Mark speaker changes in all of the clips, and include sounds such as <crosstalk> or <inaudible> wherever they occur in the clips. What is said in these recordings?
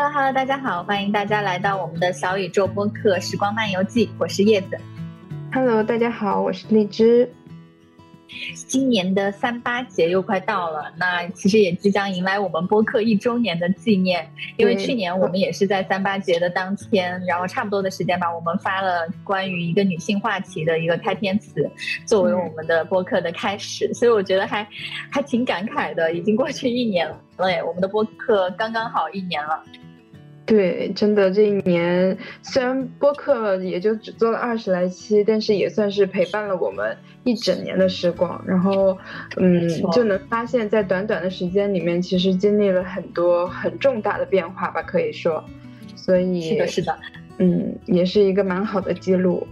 Speaker 1: Hello Hello，大家好，欢迎大家来到我们的小宇宙播客《时光漫游记》，我是叶子。
Speaker 2: Hello，大家好，我是荔枝。
Speaker 1: 今年的三八节又快到了，那其实也即将迎来我们播客一周年的纪念。因为去年我们也是在三八节的当天，然后差不多的时间吧，我们发了关于一个女性话题的一个开篇词，作为我们的播客的开始。所以我觉得还还挺感慨的，已经过去一年了，我们的播客刚刚好一年了。
Speaker 2: 对，真的这一年虽然播客也就只做了二十来期，但是也算是陪伴了我们一整年的时光。然后，嗯，就能发现，在短短的时间里面，其实经历了很多很重大的变化吧，可以说。所以，
Speaker 1: 是的，是的，
Speaker 2: 嗯，也是一个蛮好的记录。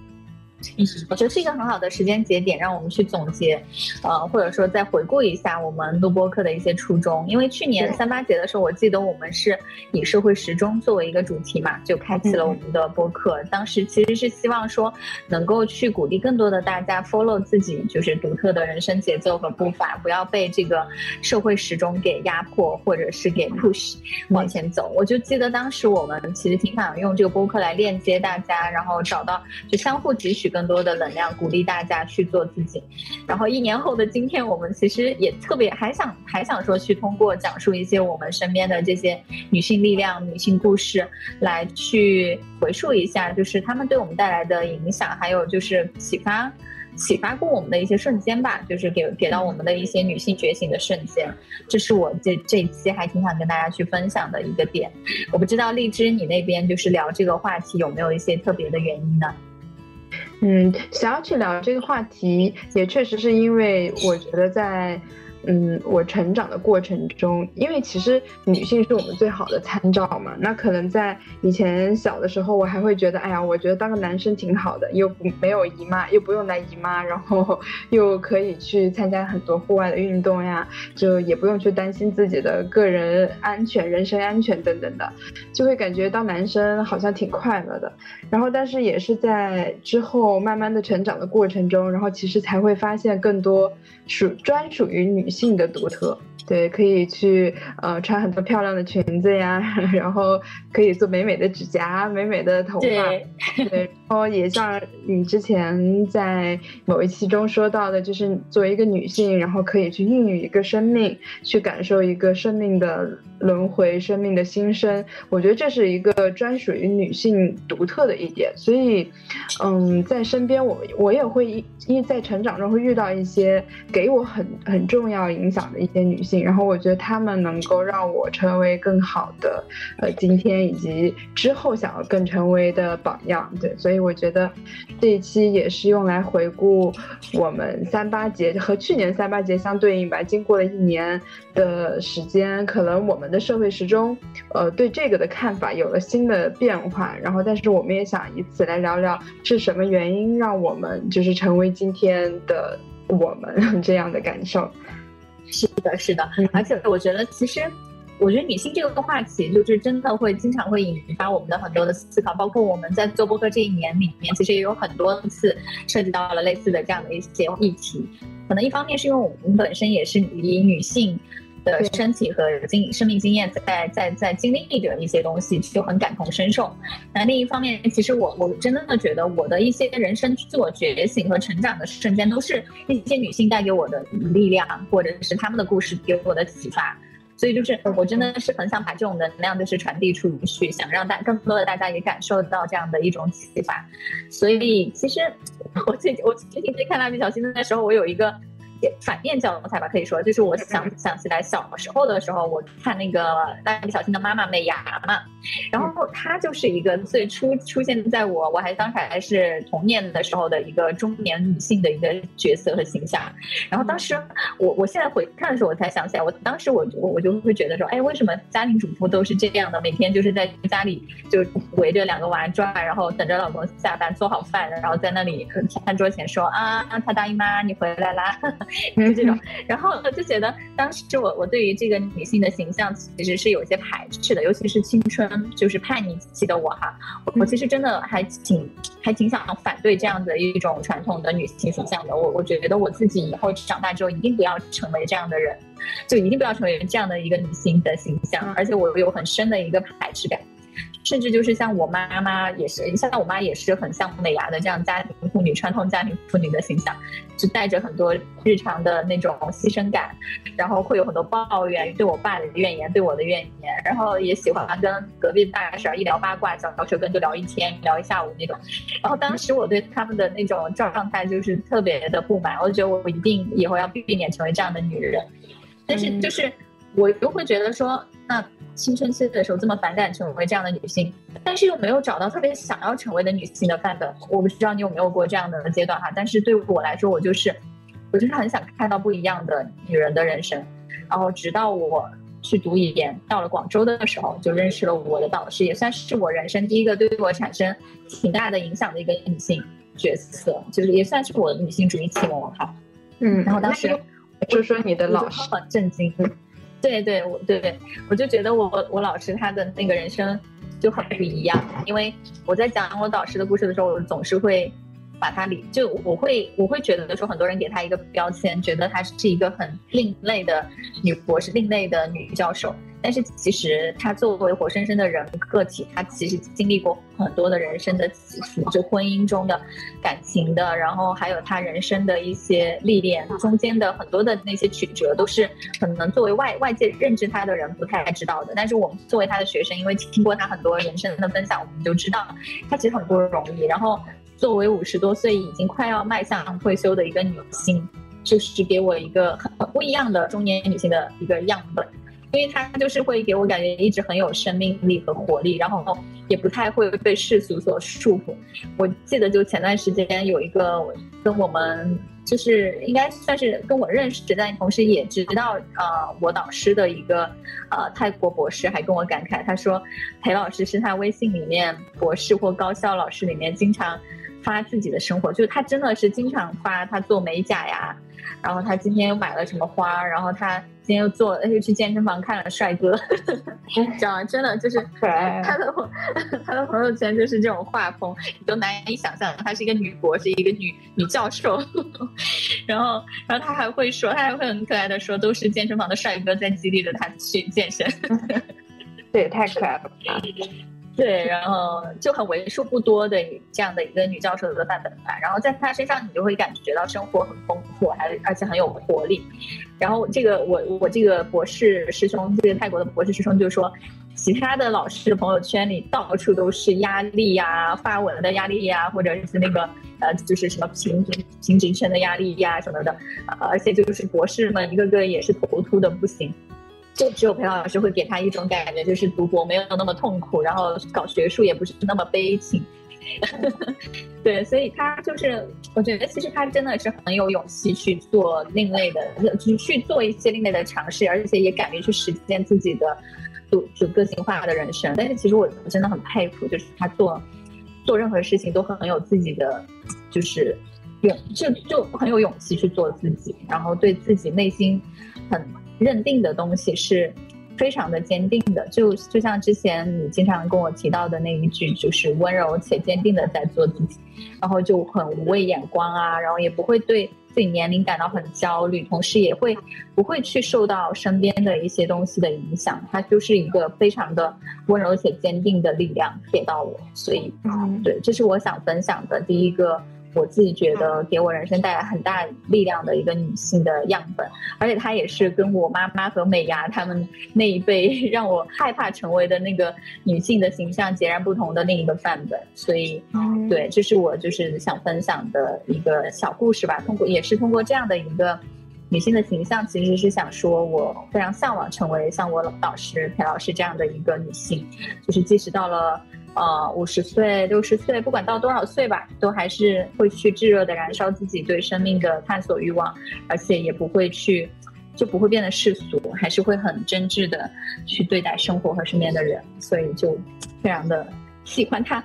Speaker 1: 我觉得是一个很好的时间节点，让我们去总结，呃，或者说再回顾一下我们录播课的一些初衷。因为去年三八节的时候，我记得我们是以社会时钟作为一个主题嘛，就开启了我们的播客。当时其实是希望说，能够去鼓励更多的大家 follow 自己就是独特的人生节奏和步伐，不要被这个社会时钟给压迫，或者是给 push 往前走。我就记得当时我们其实挺想用这个播客来链接大家，然后找到就相互汲取。更多的能量，鼓励大家去做自己。然后一年后的今天，我们其实也特别还想还想说，去通过讲述一些我们身边的这些女性力量、女性故事，来去回溯一下，就是他们对我们带来的影响，还有就是启发启发过我们的一些瞬间吧，就是给给到我们的一些女性觉醒的瞬间。这是我这这一期还挺想跟大家去分享的一个点。我不知道荔枝你那边就是聊这个话题有没有一些特别的原因呢？
Speaker 2: 嗯，想要去聊这个话题，也确实是因为我觉得在。嗯，我成长的过程中，因为其实女性是我们最好的参照嘛。那可能在以前小的时候，我还会觉得，哎呀，我觉得当个男生挺好的，又没有姨妈，又不用来姨妈，然后 <laughs> 又可以去参加很多户外的运动呀，就也不用去担心自己的个人安全、人身安全等等的，就会感觉当男生好像挺快乐的。然后，但是也是在之后慢慢的成长的过程中，然后其实才会发现更多属专属于女性。性的独特，对，可以去呃穿很多漂亮的裙子呀，<laughs> 然后可以做美美的指甲、美美的头发，对，然后也像你之前在某一期中说到的，就是作为一个女性，然后可以去孕育一个生命，去感受一个生命的。轮回生命的新生，我觉得这是一个专属于女性独特的一点。所以，嗯，在身边我我也会因为在成长中会遇到一些给我很很重要影响的一些女性，然后我觉得他们能够让我成为更好的，呃，今天以及之后想要更成为的榜样。对，所以我觉得这一期也是用来回顾我们三八节和去年三八节相对应吧。经过了一年的时间，可能我们。的社会时钟，呃，对这个的看法有了新的变化。然后，但是我们也想以此来聊聊是什么原因让我们就是成为今天的我们 <laughs> 这样的感受。
Speaker 1: 是的，是的，而且我觉得，其实我觉得女性这个话题就是真的会经常会引发我们的很多的思考。包括我们在做播客这一年里面，其实也有很多次涉及到了类似的这样的一些议题。可能一方面是因为我们本身也是以女性。的身体和经生命经验，在在在经历着一些东西，就很感同身受。那另一方面，其实我我真的觉得我的一些人生自我觉醒和成长的瞬间，都是一些女性带给我的力量，或者是她们的故事给我的启发。所以就是我真的是很想把这种能量就是传递出去，想让大更多的大家也感受到这样的一种启发。所以其实我最我最近在看蜡笔小新的时候，我有一个。反面教材吧，可以说就是我想想起来小时候的时候，我看那个蜡笔小新的妈妈美伢嘛，然后她就是一个最初出现在我我还当时还是童年的时候的一个中年女性的一个角色和形象。然后当时我我现在回看的时候，我才想起来，我当时我我我就会觉得说，哎，为什么家庭主妇都是这样的，每天就是在家里就围着两个娃转，然后等着老公下班做好饭，然后在那里餐桌前说啊，他大姨妈你回来啦。<laughs> 就这种。然后我就觉得，当时我我对于这个女性的形象其实是有些排斥的，尤其是青春就是叛逆期的我哈，我其实真的还挺还挺想反对这样的一种传统的女性形象的。我我觉得我自己以后长大之后一定不要成为这样的人，就一定不要成为这样的一个女性的形象，而且我有很深的一个排斥感。甚至就是像我妈妈也是，像我妈也是很像美伢的这样家庭妇女、传统家庭妇女的形象，就带着很多日常的那种牺牲感，然后会有很多抱怨，对我爸的怨言，对我的怨言，然后也喜欢跟隔壁大婶一聊八卦，小舌根就聊一天，聊一下午那种。然后当时我对他们的那种状态就是特别的不满，我觉得我一定以后要避免成为这样的女人，但是就是我又会觉得说那。青春期的时候这么反感成为这样的女性，但是又没有找到特别想要成为的女性的范本。我不知道你有没有过这样的阶段哈，但是对我来说，我就是，我就是很想看到不一样的女人的人生。然后直到我去读语言，到了广州的时候，就认识了我的导师，也算是我人生第一个对我产生挺大的影响的一个女性角色，就是也算是我的女性主义启蒙哈。
Speaker 2: 嗯，
Speaker 1: 然后当时
Speaker 2: 说说你的老师，
Speaker 1: 很震惊。对对，我对对，我就觉得我我老师他的那个人生就很不一样，因为我在讲我导师的故事的时候，我总是会把他理，就我会我会觉得说很多人给他一个标签，觉得他是一个很另类的女博士，另类的女教授。但是其实他作为活生生的人个体，他其实经历过很多的人生的起伏，就婚姻中的感情的，然后还有他人生的一些历练，中间的很多的那些曲折，都是可能作为外外界认知他的人不太知道的。但是我们作为他的学生，因为听过他很多人生的分享，我们就知道他其实很不容易。然后作为五十多岁已经快要迈向退休的一个女性，就是给我一个很不一样的中年女性的一个样本。因为他就是会给我感觉一直很有生命力和活力，然后也不太会被世俗所束缚。我记得就前段时间有一个跟我们就是应该算是跟我认识，但同时也知道呃我导师的一个呃泰国博士，还跟我感慨，他说裴老师是他微信里面博士或高校老师里面经常发自己的生活，就是他真的是经常发他做美甲呀。然后他今天又买了什么花？然后他今天又做，又去健身房看了帅哥，<laughs> 知道吗？真的就是他的 <laughs> 他的朋友圈就是这种画风，你都难以想象，她是一个女博士，一个女女教授。<laughs> 然后，然后他还会说，他还会很可爱的说，都是健身房的帅哥在激励着他去健身。
Speaker 2: 这也太可爱了吧！
Speaker 1: 对，然后就很为数不多的这样的一个女教授的范本吧。然后在她身上，你就会感觉到生活很丰富，还而且很有活力。然后这个我我这个博士师兄，这个泰国的博士师兄就说，其他的老师朋友圈里到处都是压力呀、发文的压力呀，或者是那个呃，就是什么评评职圈的压力呀什么的，而且就是博士们一个个也是头秃的不行。就只有裴老师会给他一种感觉，就是读博没有那么痛苦，然后搞学术也不是那么悲情。<laughs> 对，所以他就是，我觉得其实他真的是很有勇气去做另类的，去去做一些另类的尝试，而且也敢于去实践自己的，就就个性化的人生。但是其实我真的很佩服，就是他做做任何事情都很有自己的，就是勇就就很有勇气去做自己，然后对自己内心很。认定的东西是非常的坚定的，就就像之前你经常跟我提到的那一句，就是温柔且坚定的在做自己，然后就很无畏眼光啊，然后也不会对自己年龄感到很焦虑，同时也会不会去受到身边的一些东西的影响，它就是一个非常的温柔且坚定的力量给到我，所以，对，这是我想分享的第一个。我自己觉得给我人生带来很大力量的一个女性的样本，而且她也是跟我妈妈和美伢她们那一辈 <laughs> 让我害怕成为的那个女性的形象截然不同的另一个范本。所以，对，这是我就是想分享的一个小故事吧。通过也是通过这样的一个女性的形象，其实是想说我非常向往成为像我导师裴老师这样的一个女性，就是即使到了。呃，五十岁、六十岁，不管到多少岁吧，都还是会去炙热的燃烧自己对生命的探索欲望，而且也不会去，就不会变得世俗，还是会很真挚的去对待生活和身边的人，所以就非常的喜欢他。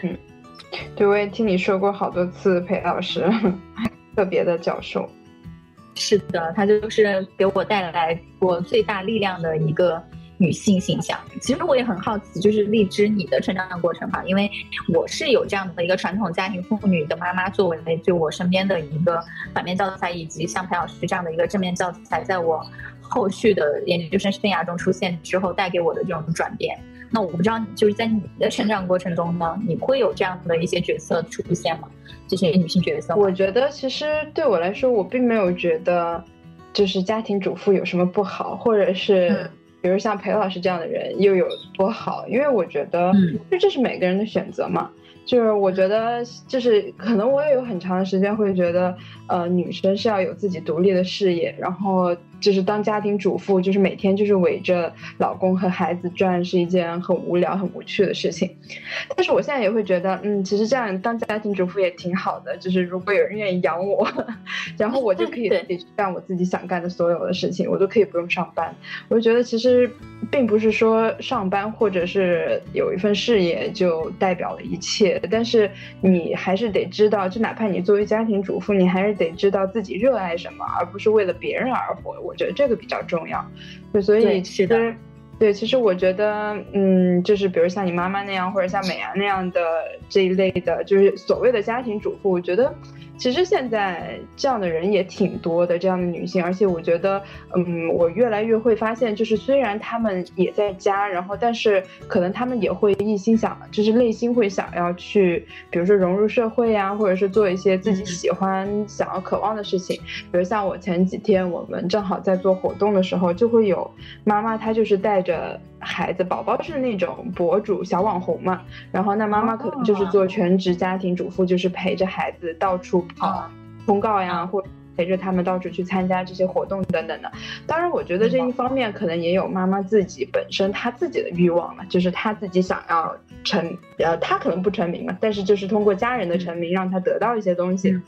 Speaker 1: <laughs>
Speaker 2: 对，我也听你说过好多次，裴老师特别的教授。
Speaker 1: 是的，他就是给我带来过最大力量的一个。女性形象，其实我也很好奇，就是荔枝你的成长过程哈，因为我是有这样的一个传统家庭妇女的妈妈作为就我身边的一个反面教材，以及像裴老师这样的一个正面教材，在我后续的研究生生涯中出现之后，带给我的这种转变。那我不知道，就是在你的成长过程中呢，你会有这样的一些角色出现吗？这些女性角色？
Speaker 2: 我觉得其实对我来说，我并没有觉得就是家庭主妇有什么不好，或者是。比如像裴老师这样的人又有多好？因为我觉得，就这是每个人的选择嘛。就是我觉得，就是可能我也有很长的时间会觉得，呃，女生是要有自己独立的事业，然后。就是当家庭主妇，就是每天就是围着老公和孩子转，是一件很无聊、很无趣的事情。但是我现在也会觉得，嗯，其实这样当家庭主妇也挺好的。就是如果有人愿意养我，<laughs> 然后我就可以自己干我自己想干的所有的事情，我都可以不用上班。我就觉得其实并不是说上班或者是有一份事业就代表了一切，但是你还是得知道，就哪怕你作为家庭主妇，你还是得知道自己热爱什么，而不是为了别人而活。我觉得这个比较重要，对，所以
Speaker 1: 其实，
Speaker 2: 对，其实我觉得，嗯，就是比如像你妈妈那样，或者像美伢那样的这一类的，就是所谓的家庭主妇，我觉得。其实现在这样的人也挺多的，这样的女性，而且我觉得，嗯，我越来越会发现，就是虽然她们也在家，然后但是可能她们也会一心想，就是内心会想要去，比如说融入社会呀，或者是做一些自己喜欢、想要、渴望的事情。比如像我前几天我们正好在做活动的时候，就会有妈妈，她就是带着。孩子宝宝是那种博主小网红嘛，然后那妈妈可能就是做全职家庭主妇，就是陪着孩子到处跑通告呀，或陪着他们到处去参加这些活动等等的。当然，我觉得这一方面可能也有妈妈自己本身她自己的欲望嘛，就是她自己想要成，呃，她可能不成名嘛，但是就是通过家人的成名，让她得到一些东西。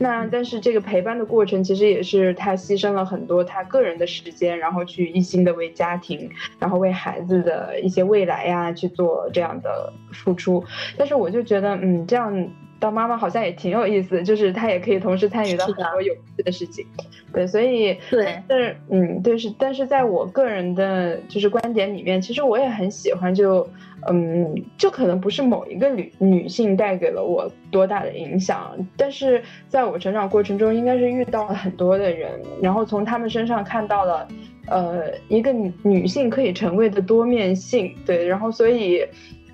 Speaker 2: 那但是这个陪伴的过程，其实也是他牺牲了很多他个人的时间，然后去一心的为家庭，然后为孩子的一些未来呀去做这样的付出。但是我就觉得，嗯，这样当妈妈好像也挺有意思，就是她也可以同时参与到很多有趣的事情。对，所以
Speaker 1: 对，
Speaker 2: 但是嗯，对是，但是在我个人的就是观点里面，其实我也很喜欢就。嗯，就可能不是某一个女女性带给了我多大的影响，但是在我成长过程中，应该是遇到了很多的人，然后从他们身上看到了，呃，一个女性可以成为的多面性，对，然后所以，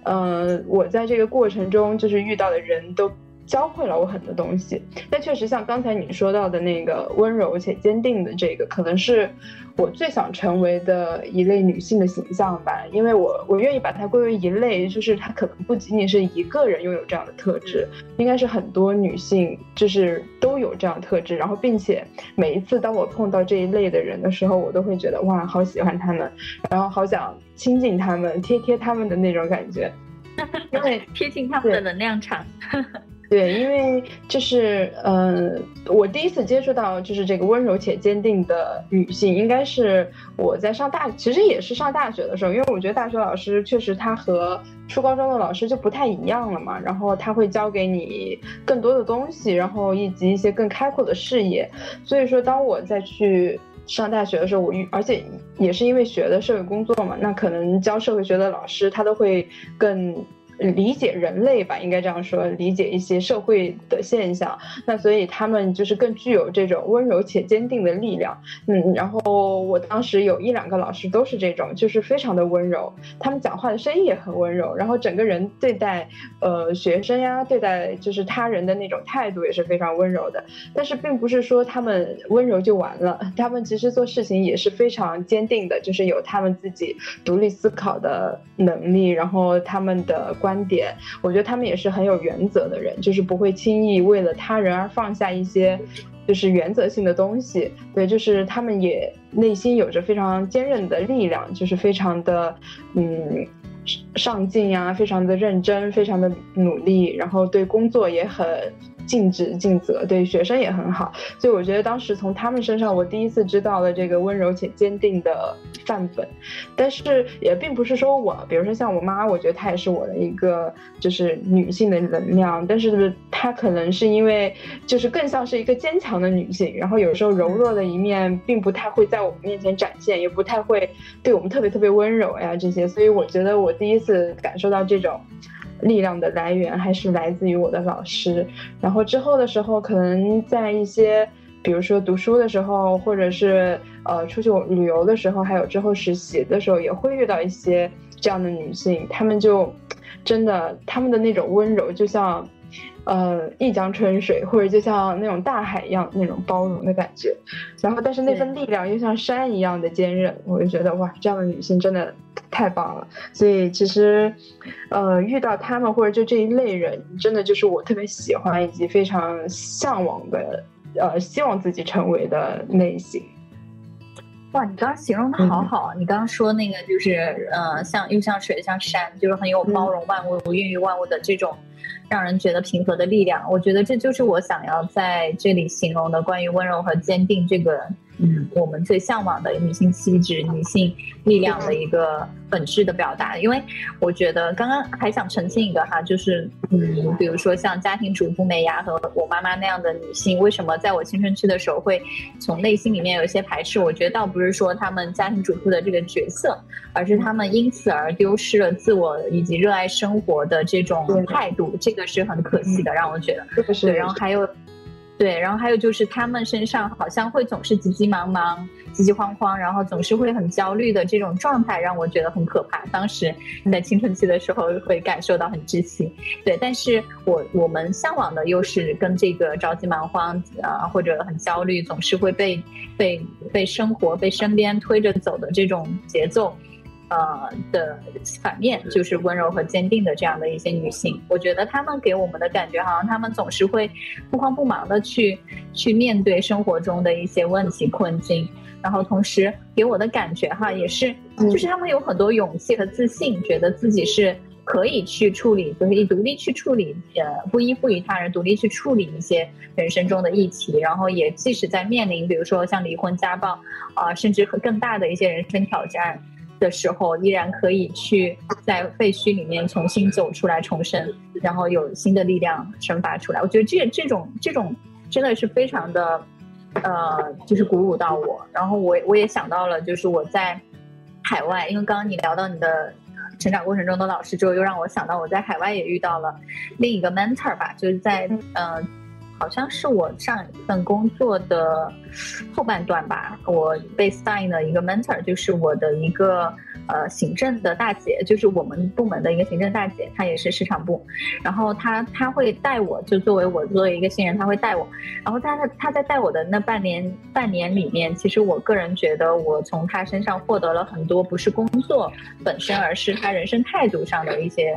Speaker 2: 嗯，我在这个过程中就是遇到的人都。教会了我很多东西，但确实像刚才你说到的那个温柔且坚定的这个，可能是我最想成为的一类女性的形象吧。因为我我愿意把它归为一类，就是它可能不仅仅是一个人拥有这样的特质，应该是很多女性就是都有这样特质。然后，并且每一次当我碰到这一类的人的时候，我都会觉得哇，好喜欢他们，然后好想亲近他们，贴贴他们的那种感觉，<laughs>
Speaker 1: 因为贴近他们的能量场。<laughs> <laughs>
Speaker 2: 对，因为就是，嗯，我第一次接触到就是这个温柔且坚定的女性，应该是我在上大，其实也是上大学的时候，因为我觉得大学老师确实他和初高中的老师就不太一样了嘛，然后他会教给你更多的东西，然后以及一些更开阔的视野，所以说当我再去上大学的时候，我遇，而且也是因为学的社会工作嘛，那可能教社会学的老师他都会更。理解人类吧，应该这样说，理解一些社会的现象。那所以他们就是更具有这种温柔且坚定的力量。嗯，然后我当时有一两个老师都是这种，就是非常的温柔，他们讲话的声音也很温柔，然后整个人对待呃学生呀，对待就是他人的那种态度也是非常温柔的。但是并不是说他们温柔就完了，他们其实做事情也是非常坚定的，就是有他们自己独立思考的能力，然后他们的。观点，我觉得他们也是很有原则的人，就是不会轻易为了他人而放下一些，就是原则性的东西。对，就是他们也内心有着非常坚韧的力量，就是非常的嗯上进呀，非常的认真，非常的努力，然后对工作也很尽职尽责，对学生也很好。所以我觉得当时从他们身上，我第一次知道了这个温柔且坚定的范本。但是也并不是说我，比如说像我妈，我觉得她也是我的一个就是女性的能量。但是她可能是因为就是更像是一个坚强的女性，然后有时候柔弱的一面并不太会在我们面前展现，也不太会对我们特别特别温柔呀这些。所以我觉得我第一次感受到这种。力量的来源还是来自于我的老师，然后之后的时候，可能在一些，比如说读书的时候，或者是呃出去旅游的时候，还有之后实习的时候，也会遇到一些这样的女性，她们就真的，她们的那种温柔，就像。呃，一江春水，或者就像那种大海一样那种包容的感觉，然后但是那份力量又像山一样的坚韧，我就觉得哇，这样的女性真的太棒了。所以其实，呃，遇到他们或者就这一类人，真的就是我特别喜欢以及非常向往的，呃，希望自己成为的类型。
Speaker 1: 哇，你刚刚形容的好好，你刚刚说那个就是，呃，像又像水像山，就是很有包容万物、孕育万物的这种。让人觉得平和的力量，我觉得这就是我想要在这里形容的关于温柔和坚定这个。嗯，我们最向往的女性气质、女性力量的一个本质的表达。因为我觉得刚刚还想澄清一个哈，就是嗯，比如说像家庭主妇美伢和我妈妈那样的女性，为什么在我青春期的时候会从内心里面有一些排斥？我觉得倒不是说她们家庭主妇的这个角色，而是她们因此而丢失了自我以及热爱生活的这种态度，这个是很可惜的，让我觉得。对，然后还有。对，然后还有就是他们身上好像会总是急急忙忙、急急慌慌，然后总是会很焦虑的这种状态，让我觉得很可怕。当时在青春期的时候会感受到很窒息。对，但是我我们向往的又是跟这个着急忙慌啊，或者很焦虑，总是会被被被生活、被身边推着走的这种节奏。呃的反面就是温柔和坚定的这样的一些女性，我觉得她们给我们的感觉好像她们总是会不慌不忙的去去面对生活中的一些问题困境，然后同时给我的感觉哈也是，就是她们有很多勇气和自信，觉得自己是可以去处理，可以独立去处理，呃不依附于他人，独立去处理一些人生中的议题，然后也即使在面临比如说像离婚、家暴啊，甚至和更大的一些人生挑战。的时候，依然可以去在废墟里面重新走出来重生，然后有新的力量生发出来。我觉得这这种这种真的是非常的，呃，就是鼓舞到我。然后我我也想到了，就是我在海外，因为刚刚你聊到你的成长过程中的老师之后，又让我想到我在海外也遇到了另一个 mentor 吧，就是在呃。好像是我上一份工作的后半段吧，我被 sign 的一个 mentor，就是我的一个呃行政的大姐，就是我们部门的一个行政大姐，她也是市场部，然后她她会带我，就作为我作为一个新人，她会带我，然后她她在带我的那半年半年里面，其实我个人觉得我从她身上获得了很多，不是工作本身，而是她人生态度上的一些。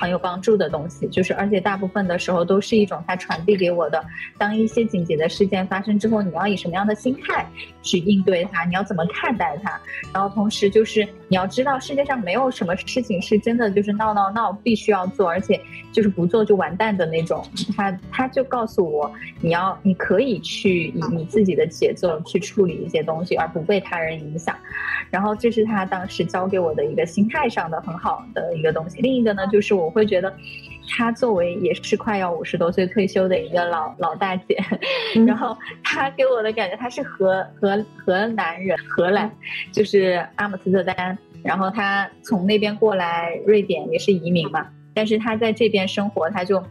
Speaker 1: 很有帮助的东西，就是而且大部分的时候都是一种他传递给我的。当一些紧急的事件发生之后，你要以什么样的心态去应对它？你要怎么看待它？然后同时就是你要知道，世界上没有什么事情是真的就是闹闹闹必须要做，而且就是不做就完蛋的那种。他他就告诉我，你要你可以去以你自己的节奏去处理一些东西，而不被他人影响。然后这是他当时教给我的一个心态上的很好的一个东西。另一个呢，就是我。我会觉得，她作为也是快要五十多岁退休的一个老老大姐，<laughs> 然后她给我的感觉，她是荷荷荷兰人，荷兰就是阿姆斯特丹，然后她从那边过来瑞典也是移民嘛，但是她在这边生活，她就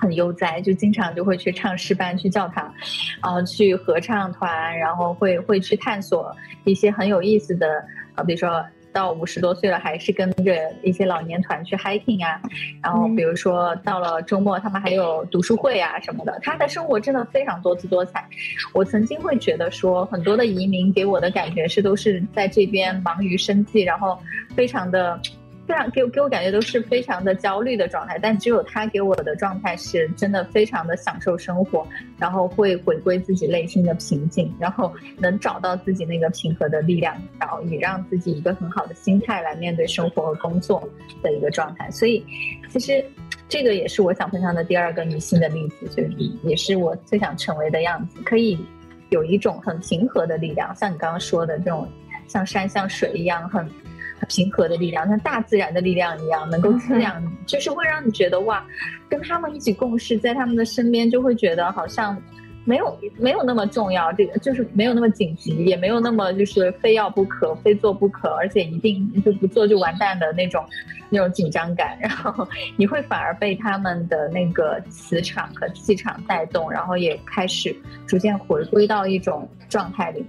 Speaker 1: 很悠哉，就经常就会去唱诗班、去教堂，然后去合唱团，然后会会去探索一些很有意思的，呃，比如说。到五十多岁了，还是跟着一些老年团去 hiking 啊，然后比如说到了周末，他们还有读书会啊什么的。他的生活真的非常多姿多彩。我曾经会觉得说，很多的移民给我的感觉是都是在这边忙于生计，然后非常的。非常给我给我感觉都是非常的焦虑的状态，但只有他给我的状态是真的非常的享受生活，然后会回归自己内心的平静，然后能找到自己那个平和的力量，然后也让自己一个很好的心态来面对生活和工作的一个状态。所以，其实。这个也是我想分享的第二个女性的例子，就是也是我最想成为的样子，可以有一种很平和的力量，像你刚刚说的这种像山像水一样很平和的力量，像大自然的力量一样，能够滋养你，就是会让你觉得哇，跟他们一起共事，在他们的身边，就会觉得好像。没有没有那么重要，这个就是没有那么紧急，也没有那么就是非要不可、非做不可，而且一定就不做就完蛋的那种那种紧张感。然后你会反而被他们的那个磁场和气场带动，然后也开始逐渐回归到一种状态里，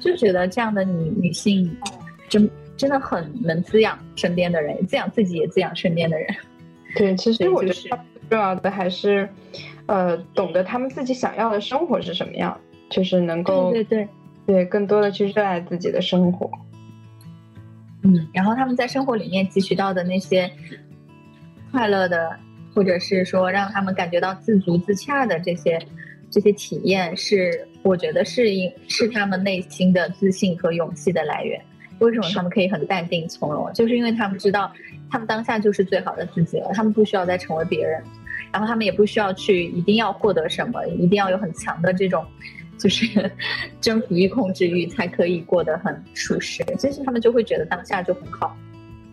Speaker 1: 就觉得这样的女女性真真的很能滋养身边的人，滋养自己也滋养身边的人。
Speaker 2: 对，其实我觉得最重要的还是。呃，懂得他们自己想要的生活是什么样，就是能够
Speaker 1: 对对
Speaker 2: 对，更多的去热爱自己的生活。
Speaker 1: 嗯，然后他们在生活里面汲取到的那些快乐的，或者是说让他们感觉到自足自洽的这些这些体验，是我觉得是因是他们内心的自信和勇气的来源。为什么他们可以很淡定从容？就是因为他们知道，他们当下就是最好的自己了，他们不需要再成为别人。然后他们也不需要去一定要获得什么，一定要有很强的这种，就是 <laughs> 征服欲、控制欲，才可以过得很舒适。其实他们就会觉得当下就很好。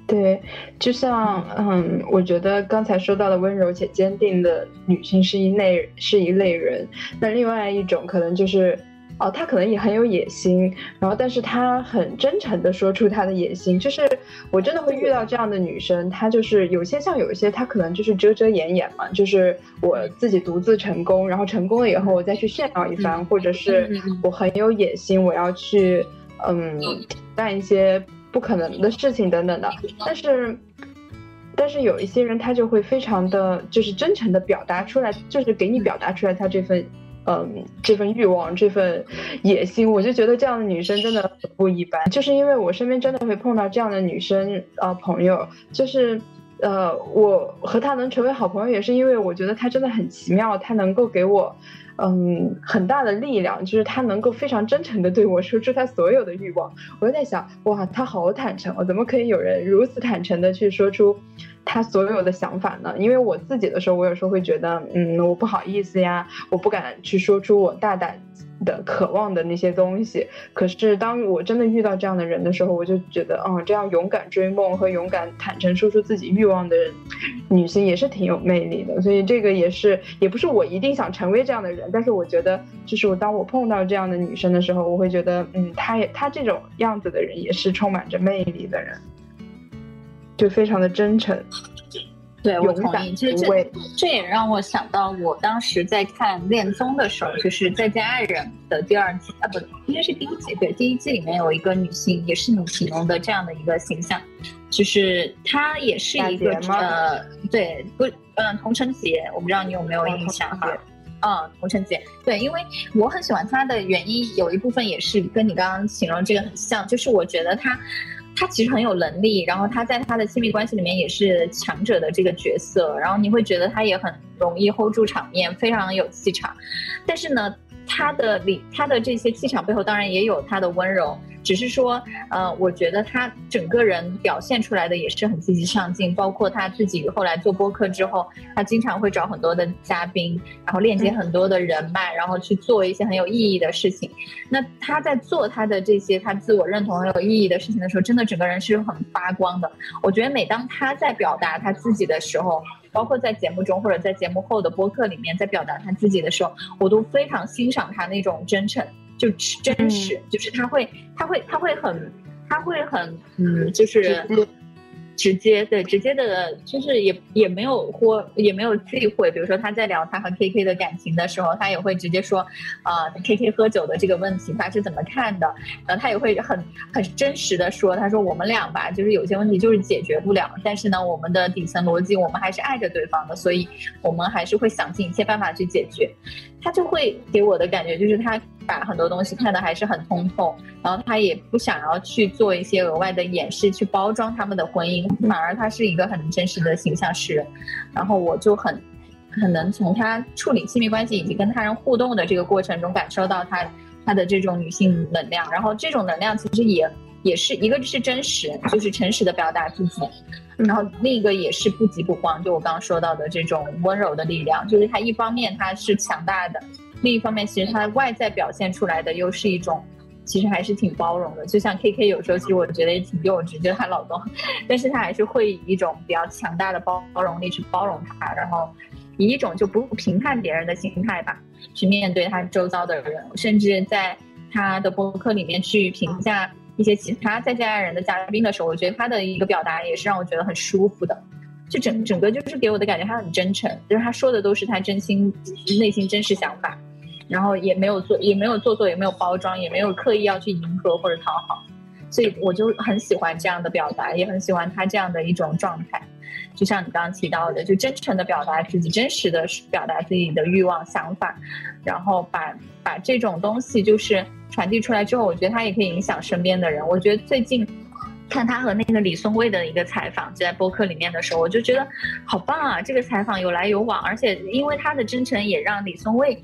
Speaker 2: 对，就像嗯，我觉得刚才说到的温柔且坚定的女性是一类是一类人，那另外一种可能就是。哦，他可能也很有野心，然后但是他很真诚的说出他的野心，就是我真的会遇到这样的女生，她就是有些像有一些她可能就是遮遮掩掩嘛，就是我自己独自成功，然后成功了以后我再去炫耀一番，或者是我很有野心，我要去嗯干一些不可能的事情等等的，但是但是有一些人他就会非常的就是真诚的表达出来，就是给你表达出来他这份。嗯，这份欲望，这份野心，我就觉得这样的女生真的不一般。就是因为我身边真的会碰到这样的女生啊，朋友，就是，呃，我和她能成为好朋友，也是因为我觉得她真的很奇妙，她能够给我，嗯，很大的力量，就是他能够非常真诚的对我说出他所有的欲望。我就在想，哇，他好坦诚，怎么可以有人如此坦诚的去说出？他所有的想法呢？因为我自己的时候，我有时候会觉得，嗯，我不好意思呀，我不敢去说出我大胆的渴望的那些东西。可是当我真的遇到这样的人的时候，我就觉得，嗯，这样勇敢追梦和勇敢坦诚说出自己欲望的女性也是挺有魅力的。所以这个也是，也不是我一定想成为这样的人，但是我觉得，就是我当我碰到这样的女生的时候，我会觉得，嗯，她也她这种样子的人也是充满着魅力的人。就非常的真诚，
Speaker 1: 对我同意。其实这这也让我想到，我当时在看《恋综》的时候，就是《再见爱人》的第二季啊，不，应该是第一季。对，第一季里面有一个女性，也是你形容的这样的一个形象，就是她也是一个呃，对，不，嗯，童承杰，我不知道你有没有印象哈？嗯，童承杰，对，因为我很喜欢她的原因，有一部分也是跟你刚刚形容这个很像，就是我觉得她。他其实很有能力，然后他在他的亲密关系里面也是强者的这个角色，然后你会觉得他也很容易 hold 住场面，非常有气场。但是呢，他的里他的这些气场背后，当然也有他的温柔。只是说，呃，我觉得他整个人表现出来的也是很积极上进，包括他自己后来做播客之后，他经常会找很多的嘉宾，然后链接很多的人脉，然后去做一些很有意义的事情。那他在做他的这些他自我认同很有意义的事情的时候，真的整个人是很发光的。我觉得每当他在表达他自己的时候，包括在节目中或者在节目后的播客里面在表达他自己的时候，我都非常欣赏他那种真诚。就真实，就是他会，他会，他会很，他会很，嗯，就是。直接对直接的，就是也也没有或也没有忌讳。比如说他在聊他和 K K 的感情的时候，他也会直接说，啊，K K 喝酒的这个问题他是怎么看的？然后他也会很很真实的说，他说我们俩吧，就是有些问题就是解决不了，但是呢，我们的底层逻辑我们还是爱着对方的，所以我们还是会想尽一切办法去解决。他就会给我的感觉就是他把很多东西看得还是很通透，然后他也不想要去做一些额外的掩饰去包装他们的婚姻。反而他是一个很真实的形象诗人，然后我就很，很能从他处理亲密关系以及跟他人互动的这个过程中感受到他他的这种女性能量，然后这种能量其实也也是一个是真实，就是诚实的表达自己，然后另一个也是不急不慌，就我刚刚说到的这种温柔的力量，就是他一方面他是强大的，另一方面其实他外在表现出来的又是一种。其实还是挺包容的，就像 K K 有时候其实我觉得也挺幼稚，就是她老公，但是她还是会以一种比较强大的包包容力去包容他，然后以一种就不评判别人的心态吧，去面对他周遭的人，甚至在他的博客里面去评价一些其他再见爱人的嘉宾的时候，我觉得他的一个表达也是让我觉得很舒服的，就整整个就是给我的感觉他很真诚，就是他说的都是他真心内心真实想法。然后也没有做，也没有做作，也没有包装，也没有刻意要去迎合或者讨好，所以我就很喜欢这样的表达，也很喜欢他这样的一种状态。就像你刚刚提到的，就真诚的表达自己，真实的表达自己的欲望、想法，然后把把这种东西就是传递出来之后，我觉得他也可以影响身边的人。我觉得最近看他和那个李松蔚的一个采访，就在播客里面的时候，我就觉得好棒啊！这个采访有来有往，而且因为他的真诚，也让李松蔚。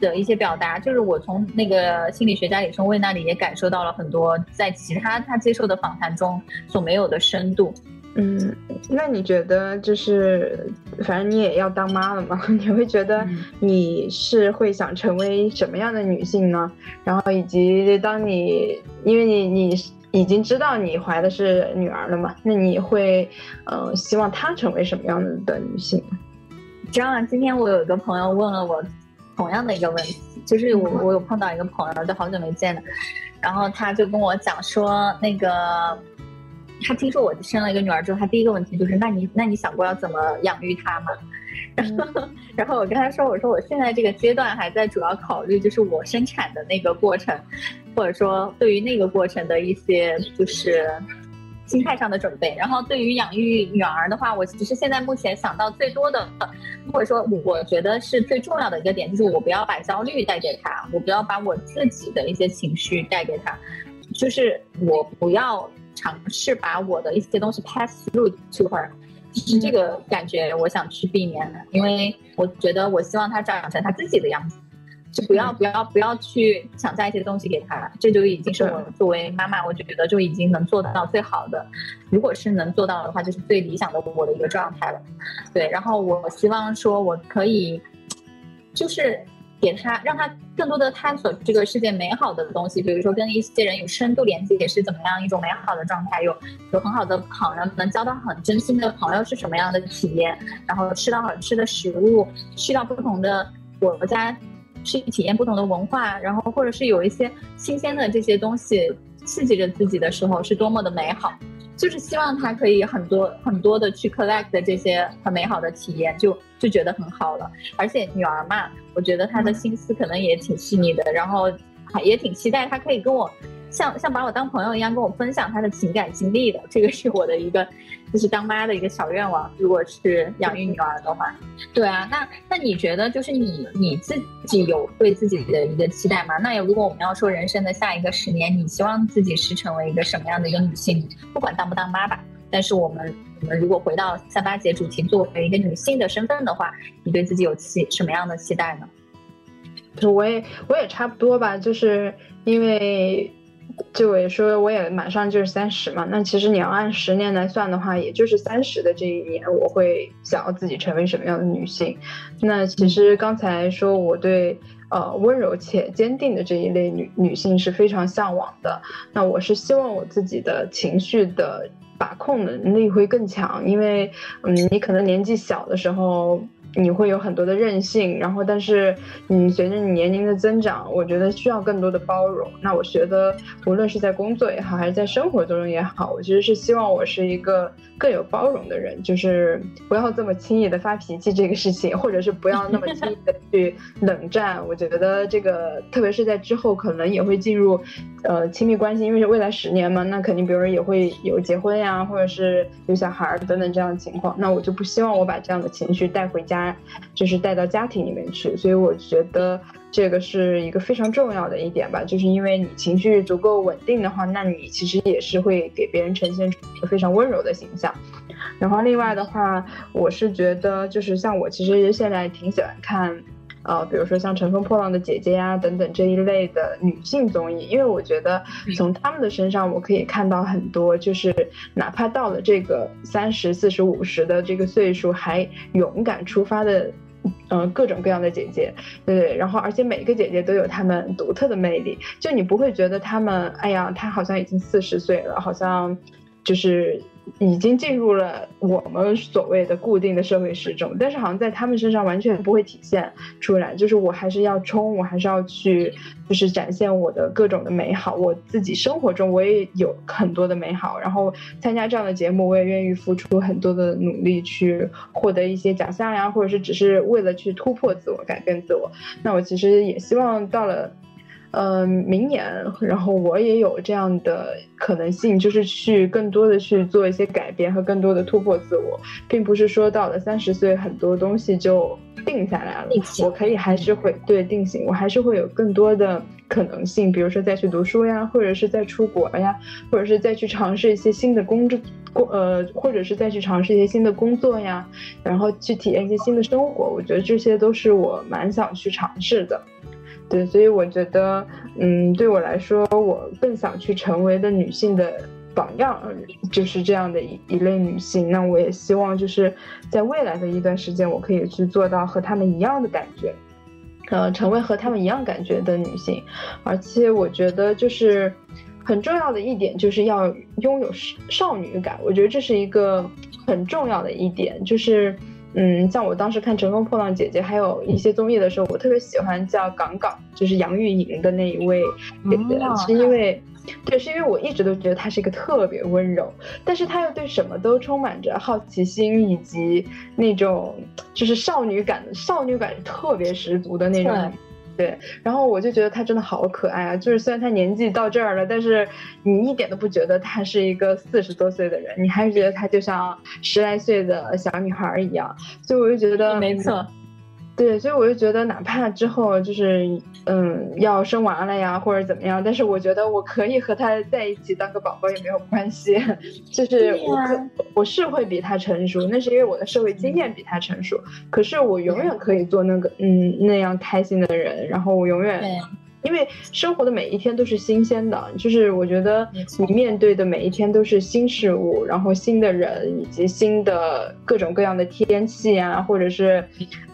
Speaker 1: 的一些表达，就是我从那个心理学家李松蔚那里也感受到了很多，在其他他接受的访谈中所没有的深度。
Speaker 2: 嗯，那你觉得就是，反正你也要当妈了嘛？<laughs> 你会觉得你是会想成为什么样的女性呢？然后以及当你，因为你你已经知道你怀的是女儿了嘛？那你会，呃，希望她成为什么样的的女性？
Speaker 1: 知道吗，今天我有一个朋友问了我。同样的一个问题，就是我我有碰到一个朋友，就好久没见了，然后他就跟我讲说，那个他听说我生了一个女儿之后，他第一个问题就是，那你那你想过要怎么养育她吗？然后然后我跟他说，我说我现在这个阶段还在主要考虑就是我生产的那个过程，或者说对于那个过程的一些就是。心态上的准备，然后对于养育女儿的话，我其实现在目前想到最多的，或者说我觉得是最重要的一个点，就是我不要把焦虑带给她，我不要把我自己的一些情绪带给她，就是我不要尝试把我的一些东西 pass through to her，就是这个感觉，我想去避免的，因为我觉得我希望她长成她自己的样子。就不要不要不要去强加一些东西给他，这就已经是我作为妈妈，我就觉得就已经能做到最好的。如果是能做到的话，就是最理想的我的一个状态了。对，然后我希望说我可以，就是给他让他更多的探索这个世界美好的东西，比如说跟一些人有深度连接也是怎么样一种美好的状态，有有很好的朋友，能交到很真心的朋友是什么样的体验，然后吃到好吃的食物，去到不同的国家。去体验不同的文化，然后或者是有一些新鲜的这些东西刺激着自己的时候，是多么的美好。就是希望他可以很多很多的去 collect 这些很美好的体验，就就觉得很好了。而且女儿嘛，我觉得她的心思可能也挺细腻的，然后还也挺期待她可以跟我。像像把我当朋友一样跟我分享他的情感经历的，这个是我的一个，就是当妈的一个小愿望。如果是养育女儿的话，对啊，那那你觉得就是你你自己有对自己的一个期待吗？那也如果我们要说人生的下一个十年，你希望自己是成为一个什么样的一个女性？不管当不当妈吧，但是我们我们如果回到三八节主题，作为一个女性的身份的话，你对自己有期什么样的期待呢？
Speaker 2: 就我也我也差不多吧，就是因为。就我也说，我也马上就是三十嘛。那其实你要按十年来算的话，也就是三十的这一年，我会想要自己成为什么样的女性。那其实刚才说我对呃温柔且坚定的这一类女女性是非常向往的。那我是希望我自己的情绪的把控能力会更强，因为嗯，你可能年纪小的时候。你会有很多的任性，然后但是你随着你年龄的增长，我觉得需要更多的包容。那我觉得无论是在工作也好，还是在生活中也好，我其实是希望我是一个更有包容的人，就是不要这么轻易的发脾气这个事情，或者是不要那么轻易的 <laughs> 去冷战。我觉得这个特别是在之后可能也会进入呃亲密关系，因为是未来十年嘛，那肯定比如说也会有结婚呀，或者是有小孩等等这样的情况。那我就不希望我把这样的情绪带回家。就是带到家庭里面去，所以我觉得这个是一个非常重要的一点吧。就是因为你情绪足够稳定的话，那你其实也是会给别人呈现出一个非常温柔的形象。然后另外的话，我是觉得就是像我其实现在挺喜欢看呃，比如说像《乘风破浪的姐姐》呀等等这一类的女性综艺，因为我觉得从她们的身上我可以看到很多，就是哪怕到了这个三十四十五十的这个岁数，还勇敢出发的。嗯，各种各样的姐姐，对，然后而且每个姐姐都有她们独特的魅力，就你不会觉得她们，哎呀，她好像已经四十岁了，好像就是。已经进入了我们所谓的固定的社会时钟，但是好像在他们身上完全不会体现出来。就是我还是要冲，我还是要去，就是展现我的各种的美好。我自己生活中我也有很多的美好，然后参加这样的节目，我也愿意付出很多的努力去获得一些奖项呀，或者是只是为了去突破自我、改变自我。那我其实也希望到了。嗯，明年，然后我也有这样的可能性，就是去更多的去做一些改变和更多的突破自我，并不是说到了三十岁很多东西就定下来了，我可以还是会对定型，我还是会有更多的可能性，比如说再去读书呀，或者是再出国呀，或者是再去尝试一些新的工作工呃，或者是再去尝试一些新的工作呀，然后去体验一些新的生活，我觉得这些都是我蛮想去尝试的。对，所以我觉得，嗯，对我来说，我更想去成为的女性的榜样，就是这样的一一类女性。那我也希望，就是在未来的一段时间，我可以去做到和她们一样的感觉，呃，成为和她们一样感觉的女性。而且我觉得，就是很重要的一点，就是要拥有少少女感。我觉得这是一个很重要的一点，就是。嗯，像我当时看《乘风破浪姐姐》，还有一些综艺的时候，我特别喜欢叫港港，就是杨钰莹的那一位姐姐，是因为，对，是因为我一直都觉得她是一个特别温柔，但是她又对什么都充满着好奇心，以及那种就是少女感，少女感特别十足的那种。对，然后我就觉得她真的好可爱啊！就是虽然她年纪到这儿了，但是你一点都不觉得她是一个四十多岁的人，你还是觉得她就像十来岁的小女孩一样。所以我就觉得，
Speaker 1: 没错。
Speaker 2: 对，所以我就觉得，哪怕之后就是，嗯，要生娃了呀，或者怎么样，但是我觉得我可以和他在一起当个宝宝也没有关系。就是我可我是会比他成熟，那是因为我的社会经验比他成熟。可是我永远可以做那个嗯那样开心的人，然后我永远，因为生活的每一天都是新鲜的，就是我觉得你面对的每一天都是新事物，然后新的人以及新的各种各样的天气啊，或者是。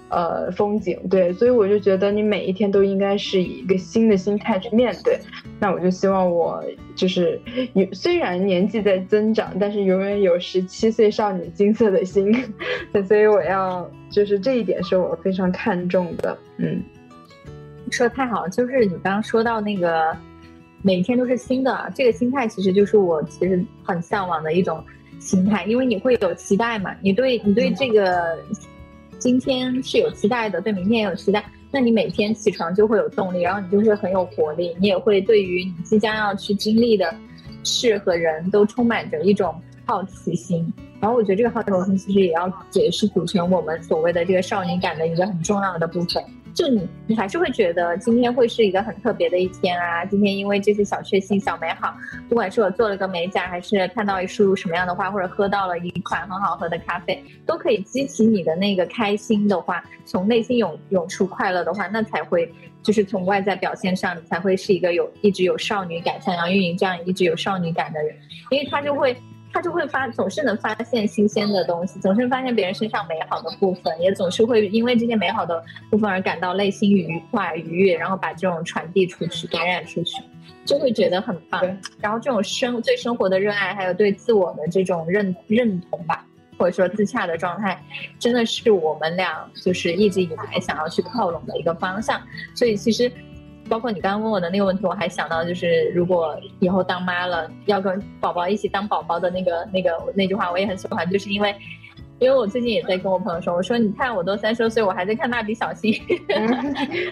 Speaker 2: 呃，风景对，所以我就觉得你每一天都应该是以一个新的心态去面对。那我就希望我就是有虽然年纪在增长，但是永远有十七岁少女金色的心。<laughs> 所以我要就是这一点是我非常看重的。嗯，
Speaker 1: 说的太好了，就是你刚刚说到那个每天都是新的这个心态，其实就是我其实很向往的一种心态，因为你会有期待嘛，你对你对这个。今天是有期待的，对明天也有期待，那你每天起床就会有动力，然后你就会很有活力，你也会对于你即将要去经历的事和人都充满着一种好奇心。然后我觉得这个好奇心其实也要也是组成我们所谓的这个少年感的一个很重要的部分。就你，你还是会觉得今天会是一个很特别的一天啊！今天因为这些小确幸、小美好，不管是我做了个美甲，还是看到一束什么样的花，或者喝到了一款很好喝的咖啡，都可以激起你的那个开心的话，从内心涌涌出快乐的话，那才会就是从外在表现上，你才会是一个有一直有少女感，像杨钰莹这样一直有少女感的人，因为他就会。他就会发，总是能发现新鲜的东西，总是发现别人身上美好的部分，也总是会因为这些美好的部分而感到内心愉快愉悦，然后把这种传递出去，感染出去，就会觉得很棒。然后这种生对生活的热爱，还有对自我的这种认认同吧，或者说自洽的状态，真的是我们俩就是一直以来想要去靠拢的一个方向。所以其实。包括你刚刚问我的那个问题，我还想到就是，如果以后当妈了，要跟宝宝一起当宝宝的那个、那个那句话，我也很喜欢，就是因为，因为我最近也在跟我朋友说，我说你看我都三十岁，我还在看蜡笔小新，<laughs>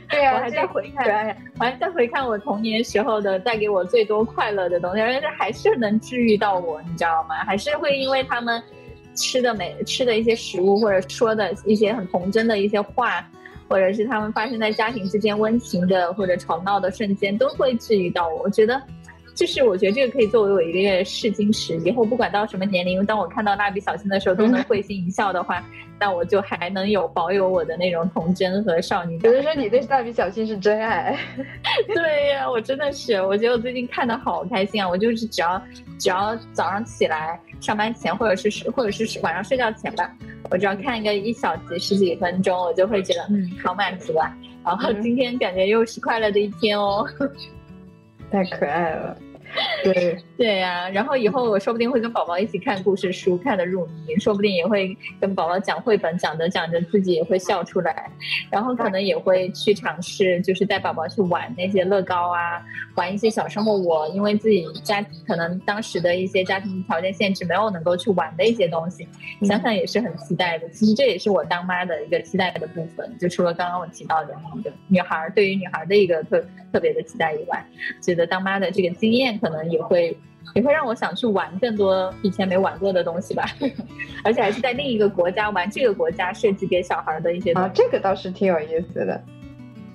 Speaker 2: 对呀，
Speaker 1: 我还在回看，我还在回看我童年时候的带给我最多快乐的东西，而且还是能治愈到我，你知道吗？还是会因为他们吃的美吃的一些食物，或者说的一些很童真的一些话。或者是他们发生在家庭之间温情的或者吵闹的瞬间，都会治愈到我。我觉得，就是我觉得这个可以作为我一个月试金石。以后不管到什么年龄，当我看到蜡笔小新的时候，都能会心一笑的话，那我就还能有保有我的那种童真和少女感。
Speaker 2: 有人说你对蜡笔小新是真爱，
Speaker 1: 对呀，我真的是，我觉得我最近看的好开心啊！我就是只要只要早上起来上班前，或者是或者是晚上睡觉前吧，我只要看一个一小集十几分钟，我就会觉得嗯好满足啊。然后今天感觉又是快乐的一天哦，
Speaker 2: 太可爱了。对 <laughs>
Speaker 1: 对呀，然后以后我说不定会跟宝宝一起看故事书，看得入迷，说不定也会跟宝宝讲绘本，讲着讲着自己也会笑出来，然后可能也会去尝试，就是带宝宝去玩那些乐高啊，玩一些小时候我因为自己家可能当时的一些家庭条件限制，没有能够去玩的一些东西，想想也是很期待的。其实这也是我当妈的一个期待的部分，就除了刚刚我提到的那个女孩对于女孩的一个特特别的期待以外，觉得当妈的这个经验。可能也会也会让我想去玩更多以前没玩过的东西吧，<laughs> 而且还是在另一个国家玩这个国家设计给小孩的一些
Speaker 2: 啊，这个倒是挺有意思的，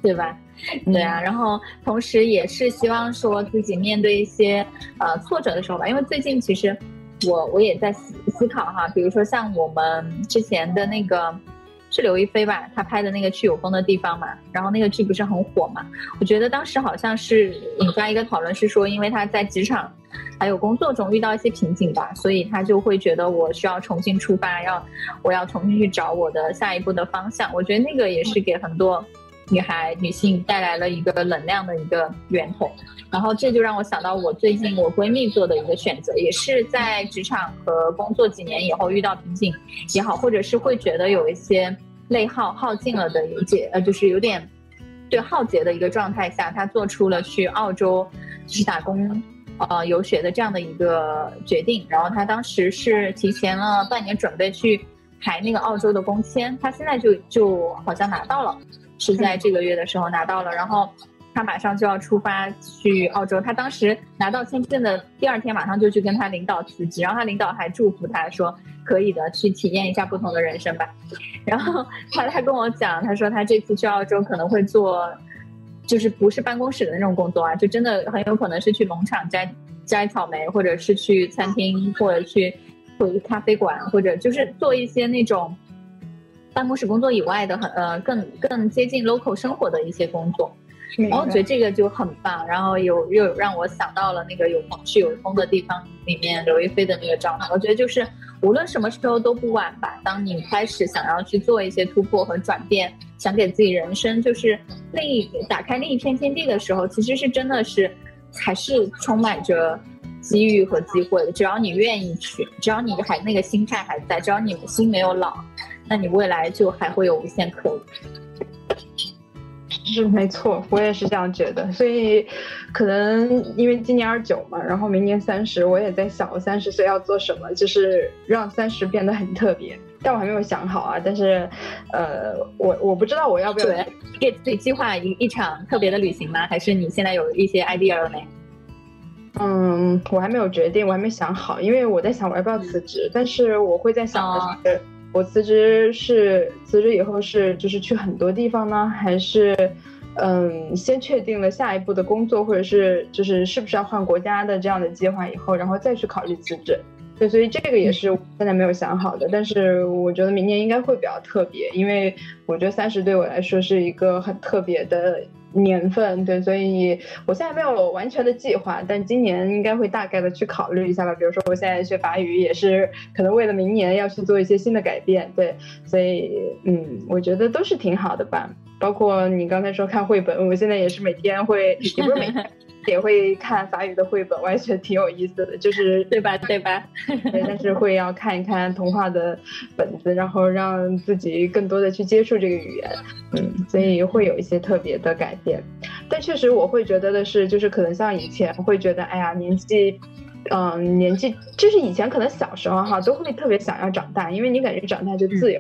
Speaker 1: 对吧？对啊，然后同时也是希望说自己面对一些呃挫折的时候吧，因为最近其实我我也在思思考哈，比如说像我们之前的那个。是刘亦菲吧？她拍的那个去有风的地方嘛，然后那个剧不是很火嘛？我觉得当时好像是引发一个讨论，是说因为她在职场还有工作中遇到一些瓶颈吧，所以她就会觉得我需要重新出发，要我要重新去找我的下一步的方向。我觉得那个也是给很多女孩女性带来了一个能量的一个源头。然后这就让我想到我最近我闺蜜做的一个选择，也是在职场和工作几年以后遇到瓶颈也好，或者是会觉得有一些内耗耗尽了的一解，呃，就是有点对耗竭的一个状态下，她做出了去澳洲去打工呃游学的这样的一个决定。然后她当时是提前了半年准备去排那个澳洲的工签，她现在就就好像拿到了，是在这个月的时候拿到了，然后。他马上就要出发去澳洲，他当时拿到签证的第二天，马上就去跟他领导辞职，然后他领导还祝福他说：“可以的，去体验一下不同的人生吧。”然后他他跟我讲，他说他这次去澳洲可能会做，就是不是办公室的那种工作啊，就真的很有可能是去农场摘摘草莓，或者是去餐厅，或者去或者咖啡馆，或者就是做一些那种办公室工作以外的很呃更更接近 local 生活的一些工作。然后我觉得这个就很棒，然后有又让我想到了那个有风是有风的地方里面刘亦菲的那个状态。我觉得就是无论什么时候都不晚吧。当你开始想要去做一些突破和转变，想给自己人生就是另一打开另一片天地的时候，其实是真的是还是充满着机遇和机会的。只要你愿意去，只要你还那个心态还在，只要你心没有老，那你未来就还会有无限可能。
Speaker 2: 是没错，我也是这样觉得。所以，可能因为今年二十九嘛，然后明年三十，我也在想我三十岁要做什么，就是让三十变得很特别。但我还没有想好啊。但是，呃，我我不知道我要不要
Speaker 1: 给自己计划一一场特别的旅行吗？还是你现在有一些 idea 了没？
Speaker 2: 嗯，我还没有决定，我还没想好，因为我在想我要不要辞职。但是我会在想的是。我辞职是辞职以后是就是去很多地方呢，还是，嗯，先确定了下一步的工作，或者是就是是不是要换国家的这样的计划以后，然后再去考虑辞职。对，所以这个也是现在没有想好的。但是我觉得明年应该会比较特别，因为我觉得三十对我来说是一个很特别的。年份对，所以我现在没有完全的计划，但今年应该会大概的去考虑一下吧。比如说，我现在学法语也是可能为了明年要去做一些新的改变，对，所以嗯，我觉得都是挺好的吧。包括你刚才说看绘本，我现在也是每天会，也不是每天。也会看法语的绘本，我也觉得挺有意思的，就是 <laughs>
Speaker 1: 对吧？对吧？
Speaker 2: 对，但是会要看一看童话的本子，然后让自己更多的去接触这个语言，嗯，所以会有一些特别的改变。但确实我会觉得的是，就是可能像以前会觉得，哎呀，年纪。嗯，年纪就是以前可能小时候哈都会特别想要长大，因为你感觉长大就自由。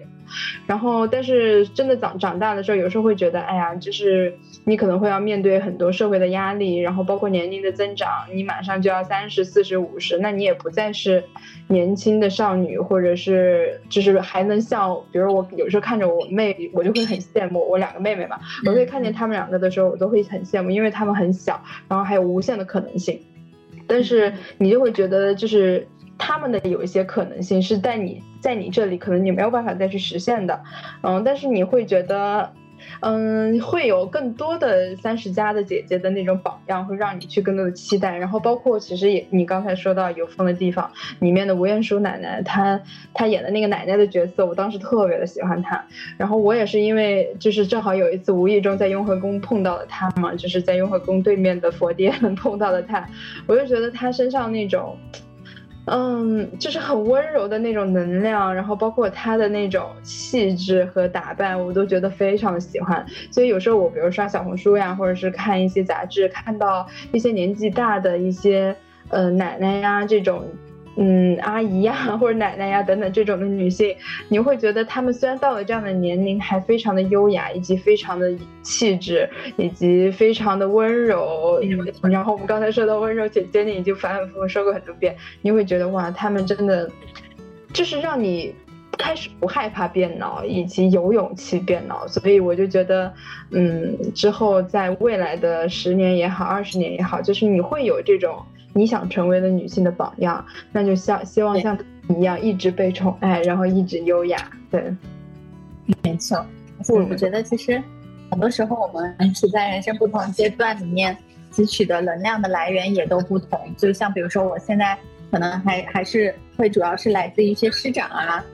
Speaker 2: 然后，但是真的长长大的时候，有时候会觉得，哎呀，就是你可能会要面对很多社会的压力，然后包括年龄的增长，你马上就要三十四十五十，那你也不再是年轻的少女，或者是就是还能像，比如我有时候看着我妹，我就会很羡慕我两个妹妹嘛，我会看见她们两个的时候，我都会很羡慕，因为她们很小，然后还有无限的可能性。但是你就会觉得，就是他们的有一些可能性是在你在你这里可能你没有办法再去实现的，嗯，但是你会觉得。嗯，会有更多的三十加的姐姐的那种榜样，会让你去更多的期待。然后包括其实也，你刚才说到有风的地方里面的吴彦姝奶奶，她她演的那个奶奶的角色，我当时特别的喜欢她。然后我也是因为就是正好有一次无意中在雍和宫碰到了她嘛，就是在雍和宫对面的佛殿 <laughs> 碰到了她，我就觉得她身上那种。嗯，就是很温柔的那种能量，然后包括她的那种气质和打扮，我都觉得非常喜欢。所以有时候我比如刷小红书呀，或者是看一些杂志，看到一些年纪大的一些呃奶奶呀这种。嗯，阿姨呀，<laughs> 或者奶奶呀，等等这种的女性，你会觉得她们虽然到了这样的年龄，还非常的优雅，以及非常的气质，以及非常的温柔。然后我们刚才说到温柔姐姐，你已经反反复复说过很多遍，你会觉得哇，她们真的就是让你开始不害怕变老，以及有勇气变老。所以我就觉得，嗯，之后在未来的十年也好，二十年也好，就是你会有这种。你想成为的女性的榜样，那就像希望像你一样一直被宠爱，然后一直优雅。对，
Speaker 1: 没错。我我觉得其实很多时候我们是在人生不同阶段里面汲取的能量的来源也都不同。就像比如说我现在可能还还是会主要是来自于一些师长啊，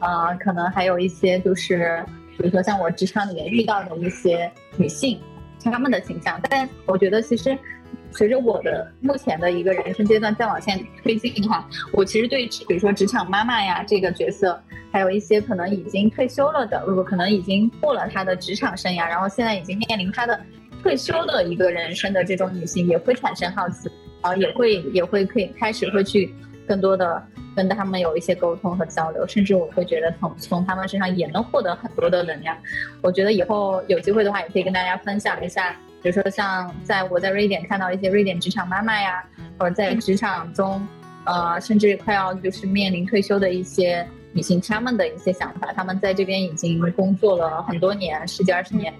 Speaker 1: 啊，可能还有一些就是比如说像我职场里面遇到的一些女性，她们的形象。但我觉得其实。随着我的目前的一个人生阶段再往前推进的话，我其实对比如说职场妈妈呀这个角色，还有一些可能已经退休了的，如果可能已经过了她的职场生涯，然后现在已经面临她的退休的一个人生的这种女性，也会产生好奇，然后也会也会可以开始会去更多的跟他们有一些沟通和交流，甚至我会觉得从从他们身上也能获得很多的能量。我觉得以后有机会的话，也可以跟大家分享一下。比如说，像在我在瑞典看到一些瑞典职场妈妈呀，或者在职场中，呃，甚至快要就是面临退休的一些女性，她们的一些想法，她们在这边已经工作了很多年，十几二十年，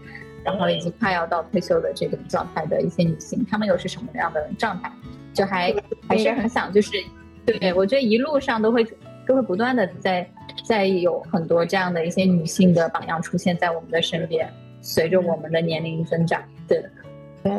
Speaker 1: 然后已经快要到退休的这种状态的一些女性，她们又是什么样的状态？就还还是很想，就是对我觉得一路上都会都会不断的在在有很多这样的一些女性的榜样出现在我们的身边。随着我们的年龄增长，对，
Speaker 2: 对，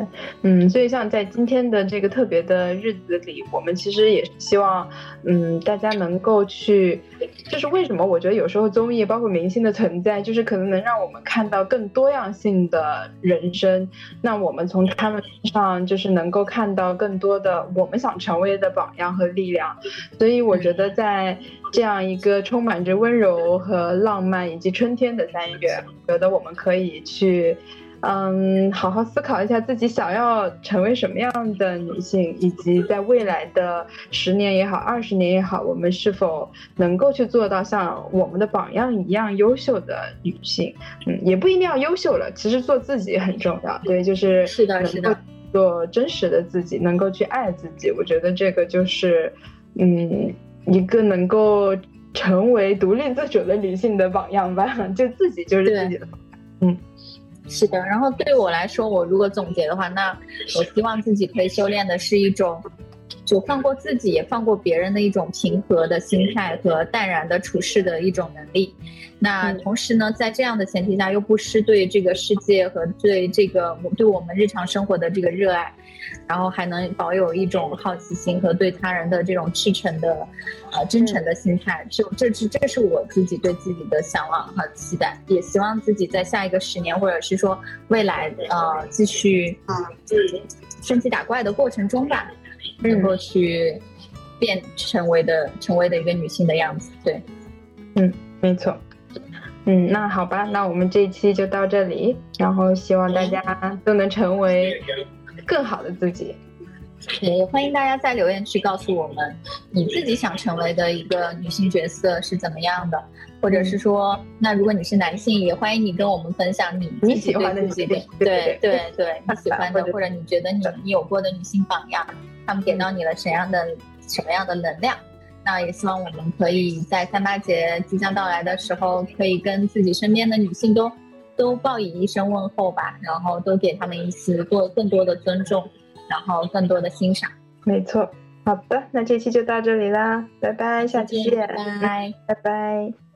Speaker 2: 嗯，所以像在今天的这个特别的日子里，我们其实也是希望，嗯，大家能够去，就是为什么我觉得有时候综艺包括明星的存在，就是可能能让我们看到更多样性的人生，那我们从他们身上就是能够看到更多的我们想成为的榜样和力量，所以我觉得在。这样一个充满着温柔和浪漫以及春天的三月，觉得我们可以去，嗯，好好思考一下自己想要成为什么样的女性，以及在未来的十年也好，二十年也好，我们是否能够去做到像我们的榜样一样优秀的女性？嗯，也不一定要优秀了，其实做自己很重要。对，就是
Speaker 1: 是的，是的，
Speaker 2: 做真实的自己，能够去爱自己。我觉得这个就是，嗯。一个能够成为独立自主的女性的榜样吧，<laughs> 就自己就是自己的，嗯，
Speaker 1: 是的。然后对我来说，我如果总结的话，那我希望自己可以修炼的是一种，就放过自己也放过别人的一种平和的心态和淡然的处事的一种能力。那同时呢，在这样的前提下，又不失对这个世界和对这个对我们日常生活的这个热爱。然后还能保有一种好奇心和对他人的这种赤诚的，呃，真诚的心态，这这是这是我自己对自己的向往和期待，也希望自己在下一个十年，或者是说未来，呃，继续啊，升级打怪的过程中吧，能够去变成为的成为的一个女性的样子。对，
Speaker 2: 嗯，没错，嗯，那好吧，那我们这一期就到这里，然后希望大家都能成为。更好的自己，
Speaker 1: 也欢迎大家在留言区告诉我们你自己想成为的一个女性角色是怎么样的，或者是说，那如果你是男性，也欢迎你跟我们分享你
Speaker 2: 你喜欢的女性，
Speaker 1: 对对对，你喜 <laughs> 欢的，或者你觉得你你有过的女性榜样，他们给到你了什么样的什么样的能量？那也希望我们可以在三八节即将到来的时候，可以跟自己身边的女性都。都报以一声问候吧，然后都给他们一些多更多的尊重，然后更多的欣赏。
Speaker 2: 没错，
Speaker 3: 好的，那这期就到这里啦，拜拜，下期见，
Speaker 1: 拜拜，
Speaker 3: 拜拜。